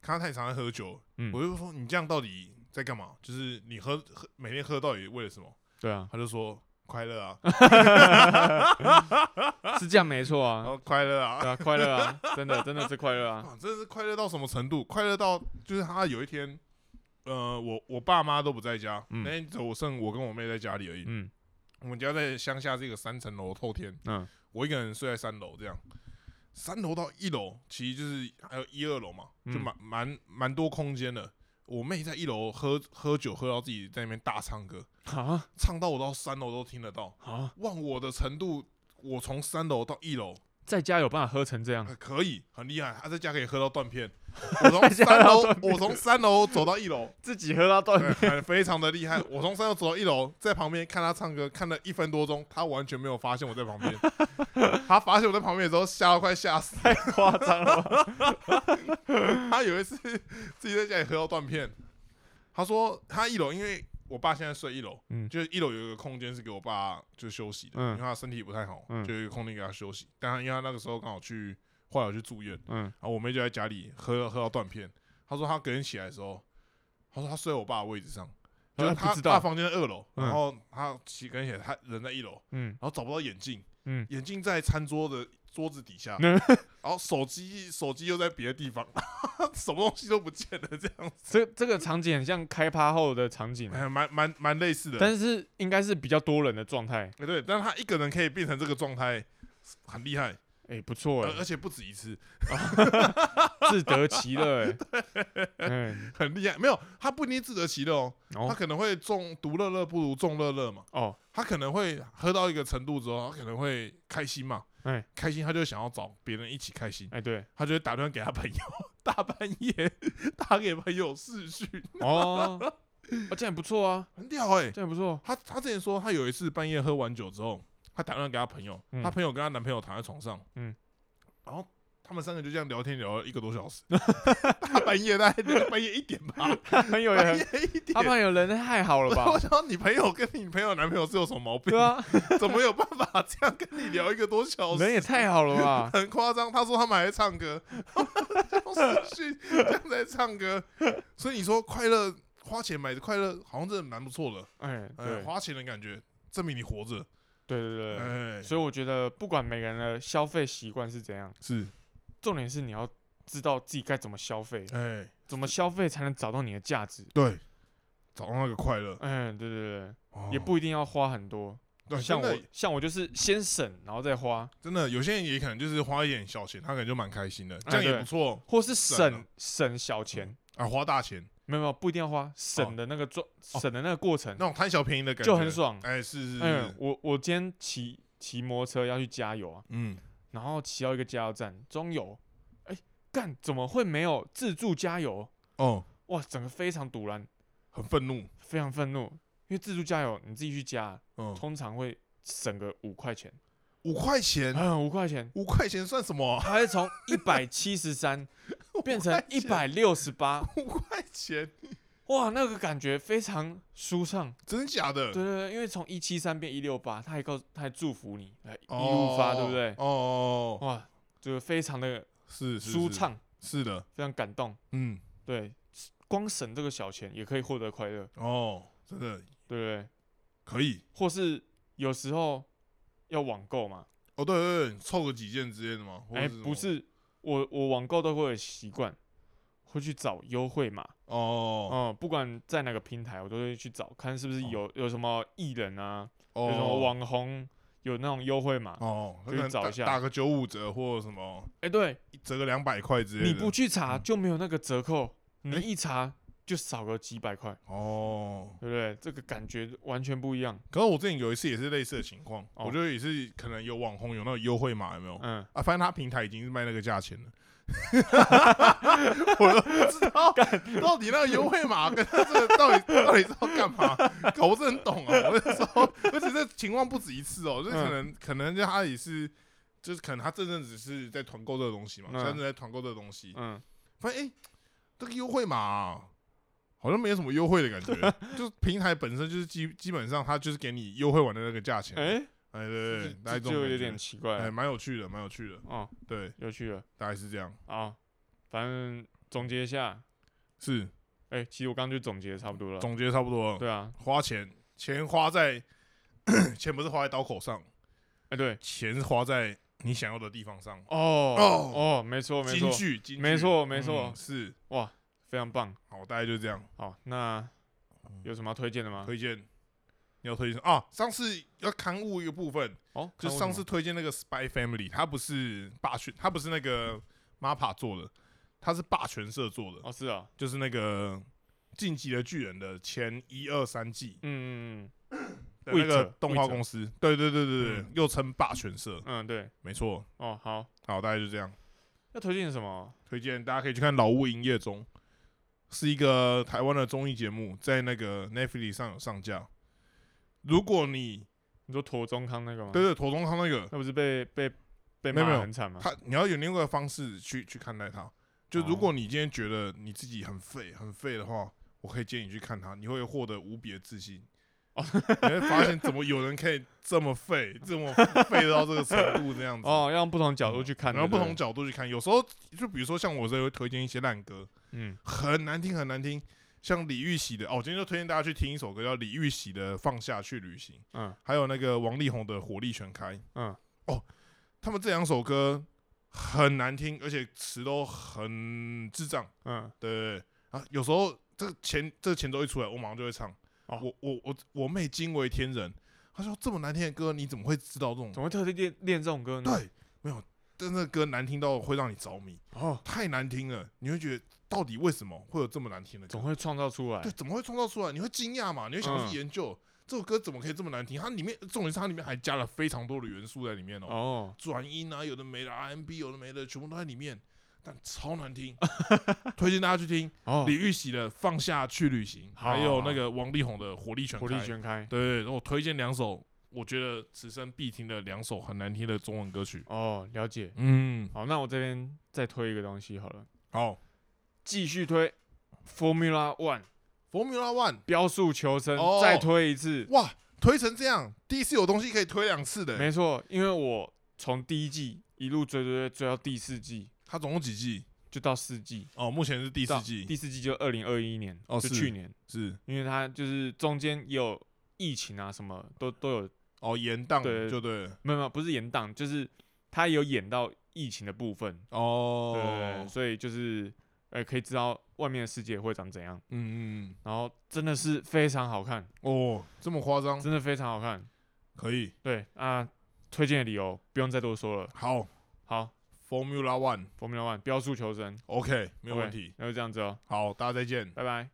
看她太常在喝酒，嗯，我就说你这样到底在干嘛？就是你喝喝每天喝到底为了什么？对啊，她就说快乐啊，是这样没错啊，快乐啊，对啊，快乐啊，真的真的是快乐啊，啊，真的是快乐到什么程度？快乐到就是他有一天，呃，我我爸妈都不在家，嗯。那天只我剩我跟我妹在家里而已。嗯。我们家在乡下这个三层楼透天，嗯。我一个人睡在三楼，这样，三楼到一楼其实就是还有一二楼嘛，就嗯。蛮蛮蛮多空间的。我妹在一楼喝喝酒，喝到自己在那边大唱歌，啊唱到我到三楼都听得到，啊，忘我的程度，我从三楼到一楼。在家有办法喝成这样？呃可以，很厉害。他在家可以喝到断片。我从三楼我从三楼走到一楼，自己喝到断片，非常的厉害。我从三楼走到一楼，在旁边看他唱歌，看了一分多钟，他完全没有发现我在旁边。他发现我在旁边的时候，吓到快吓死。太夸张了？他有一次自己在家里喝到断片，他说他一楼，因为我爸现在睡一楼，嗯就是一楼有一个空间是给我爸就休息的，嗯因为他身体不太好，嗯就有一个空间给他休息。但他因为他那个时候刚好去，后来有去住院。嗯然后我妹就在家里喝喝到断片。他说他隔天起来的时候，他说他睡我爸的位置上，就是他他房间在二楼，嗯然后他起隔天起来，她人在一楼，嗯然后找不到眼镜，嗯，眼镜在餐桌的桌子底下，嗯 然后手机手机又在别的地方，什么东西都不见了，这样子，这这个场景很像开趴后的场景，哎，蛮蛮蛮类似的。但是应该是比较多人的状态。哎对，但是他一个人可以变成这个状态，很厉害，哎，不错哎，而而且不止一次，自得其乐哎。嗯，很厉害。没有，他不一定自得其乐哦，他哦可能会中独乐乐不如众乐乐嘛。哦，他可能会喝到一个程度之后，他可能会开心嘛，哎开心他就想要找别人一起开心，哎对，他就会打电话给他朋友，大半夜打给朋友视讯，哦，哦这样也不错啊，很屌哎、这样不错。他他之前说他有一次半夜喝完酒之后，他打电话给她朋友，嗯他朋友跟她男朋友躺在床上，嗯，然后他们三个就这样聊天聊了一个多小时，大 半夜大概半夜一点吧，朋友也，半夜一点他。朋友人太好了吧我？想你朋友跟你朋友男朋友是有什么毛病？对啊，怎么有办法这样跟你聊一个多小时？人也太好了吧？很夸张。他说他们还在唱歌，用视讯这样在唱歌，所以你说快乐花钱买的快乐，好像真的蛮不错的。哎，哎，对花钱的感觉证明你活着。对对对，哎，所以我觉得不管每个人的消费习惯是怎样，是，重点是你要知道自己该怎么消费，哎，怎么消费才能找到你的价值。对，找到那个快乐，嗯，对对对，哦也不一定要花很多。对，像我的像我就是先省，然后再花，真的有些人也可能就是花一点小钱，他可能就蛮开心的，这哎样也对不错或是省省省小钱，啊。花大钱没有没有不一定要花，省的那个状省的那个过程那种贪小便宜的感觉。就很。爽。哎，是是嗯是，，我我今天骑骑摩托车要去加油啊，嗯，然后骑到一个加油站中油，哎，干怎么会没有自助加油？哦，哇，整个非常堵然，很愤怒，非常愤怒，因为自助加油你自己去加，嗯，通常会省个五块钱，五块钱，嗯，五块钱，五块钱算什么啊？它会从一百七十三变成一百六十八，五块钱，哇，那个感觉非常舒畅。真的假的？对对对，因为从一七三变一六八，他还告他还祝福你，哎，一哦，路发，对不对？哦哇，就是非常的是舒畅，是的，非常感动。嗯，对，光省这个小钱也可以获得快乐，哦，真的对不对？可以。或是有时候要网购嘛，哦，对对对，凑个几件之类的吗？或者哎，不，是，我我网购都会有习惯，会去找优惠码。哦嗯、不管在哪个平台，我都会去找，看是不是有有什么艺人啊，哦，有什么网红有那种优惠码。哦，可以找一下打个九五折或什么哎、对，折个两百块之类的。你不去查嗯就没有那个折扣，你哎一查就少个几百块，哦，对不对？这个感觉完全不一样。可是我之前有一次也是类似的情况，哦。我觉得也是可能有网红有那种优惠码，有没有？嗯，啊，反正他平台已经是卖那个价钱了，我都不知道到底那个优惠码跟他这个到底到底是要干嘛，搞不是很懂啊。我那时候，而且这情况不止一次哦，就是可能、可能就他也是，就是可能他这阵子是在团购这个东西嘛，嗯。前阵子在团购这个东西，嗯，发现哎、这个优惠码、啊好像没有什么优惠的感觉，就是平台本身就是基基本上它就是给你优惠完的那个价钱，哎、哎、对对对，就有点奇怪。蛮有趣的，蛮有趣的，哦，对，有趣了。大概是这样，啊。反正总结一下，是。哎、其实我刚刚就总结的差不多了。总结差不多了，对啊，花钱钱花在 钱不是花在刀口上，哎、对，钱是花在你想要的地方上，哦哦。哦，没错没错，没错没错。嗯是，哇，非常棒。好，大概就这样，好，那有什么要推荐的吗？推荐。你要推荐啊？上次要刊物一个部分，哦，就上次推荐那个 Spy Family，它不是霸权，它不是那个 MAPPA 做的，它是霸权社做的，哦是啊，就是那个进击的巨人》的前一二三季嗯嗯嗯 那个动画公司，对对对对对嗯，又称霸权社，嗯嗯，对，没错。哦，好，好，大概就这样。要推荐什么？推荐大家可以去看《老屋营业中》，是一个台湾的综艺节目，在那个 Netflix 上有上架。如果你你说陀中康那个吗？对，对妥中康那个，那不是被被被骂得很惨吗？他你要有另外一个方式去去看待他。就如哦果你今天觉得你自己很废很废的话，我可以建议你去看他，你会获得无比的自信。哦你会发现怎么有人可以这么废，这么废到这个程度这样子。哦，要用不同角度去看，然后不同角度去看，有时候就比如说像我这会推荐一些烂歌，嗯，很难听很难听，像李玉玺的哦，我今天就推荐大家去听一首歌叫李玉玺的《放下去旅行》，嗯。还有那个王力宏的《火力全开》，嗯，哦他们这两首歌很难听，而且词都很智障，嗯，对对对。啊，有时候这个前这个前奏一出来，我马上就会唱，哦。我我我我妹惊为天人，她说这么难听的歌你怎么会知道这种？怎么会特地练练这种歌呢？，对，没有，但那歌难听到会让你着迷，哦，太难听了，你会觉得到底为什么会有这么难听的歌总？会创造出来对，。怎么会创造出来？你会惊讶嘛？你会想去研究、这首歌怎么可以这么难听？它里面重点是它里面还加了非常多的元素在里面哦，哦，转音啊，有的没的，RMB 有的没的，全部都在里面，但超难听。推荐大家去听 哦李，玉玺的《放下去旅行》，还有那个王力宏的《火力全开火》。力全开。对，我推荐两首，我觉得此生必听的两首很难听的中文歌曲。哦，了解。嗯，好，那我这边再推一个东西好了，好继续推 Formula One，Formula One，标速求生，哦再推一次。哇，推成这样，第一次有东西可以推两次的欸。没错，因为我从第一季一路追追追追到第四季，它总共几季？就到四季，哦，目前是第四季，第四季就二零二一年，哦就是去年，是因为它就是中间也有疫情啊，什么都都有，哦延档对就对了。没有没有，不是延档，就是他有演到疫情的部分，哦对，，所以就是呃可以知道外面的世界会长怎样，嗯嗯然后真的是非常好看，嗯，哦，这么夸张，真的非常好看，可以，对啊，推荐的理由不用再多说了，好。好，Formula One，OK，、，Formula One 标速求生，OK，，没有问题，那就这样子哦，好，大家再见。拜拜。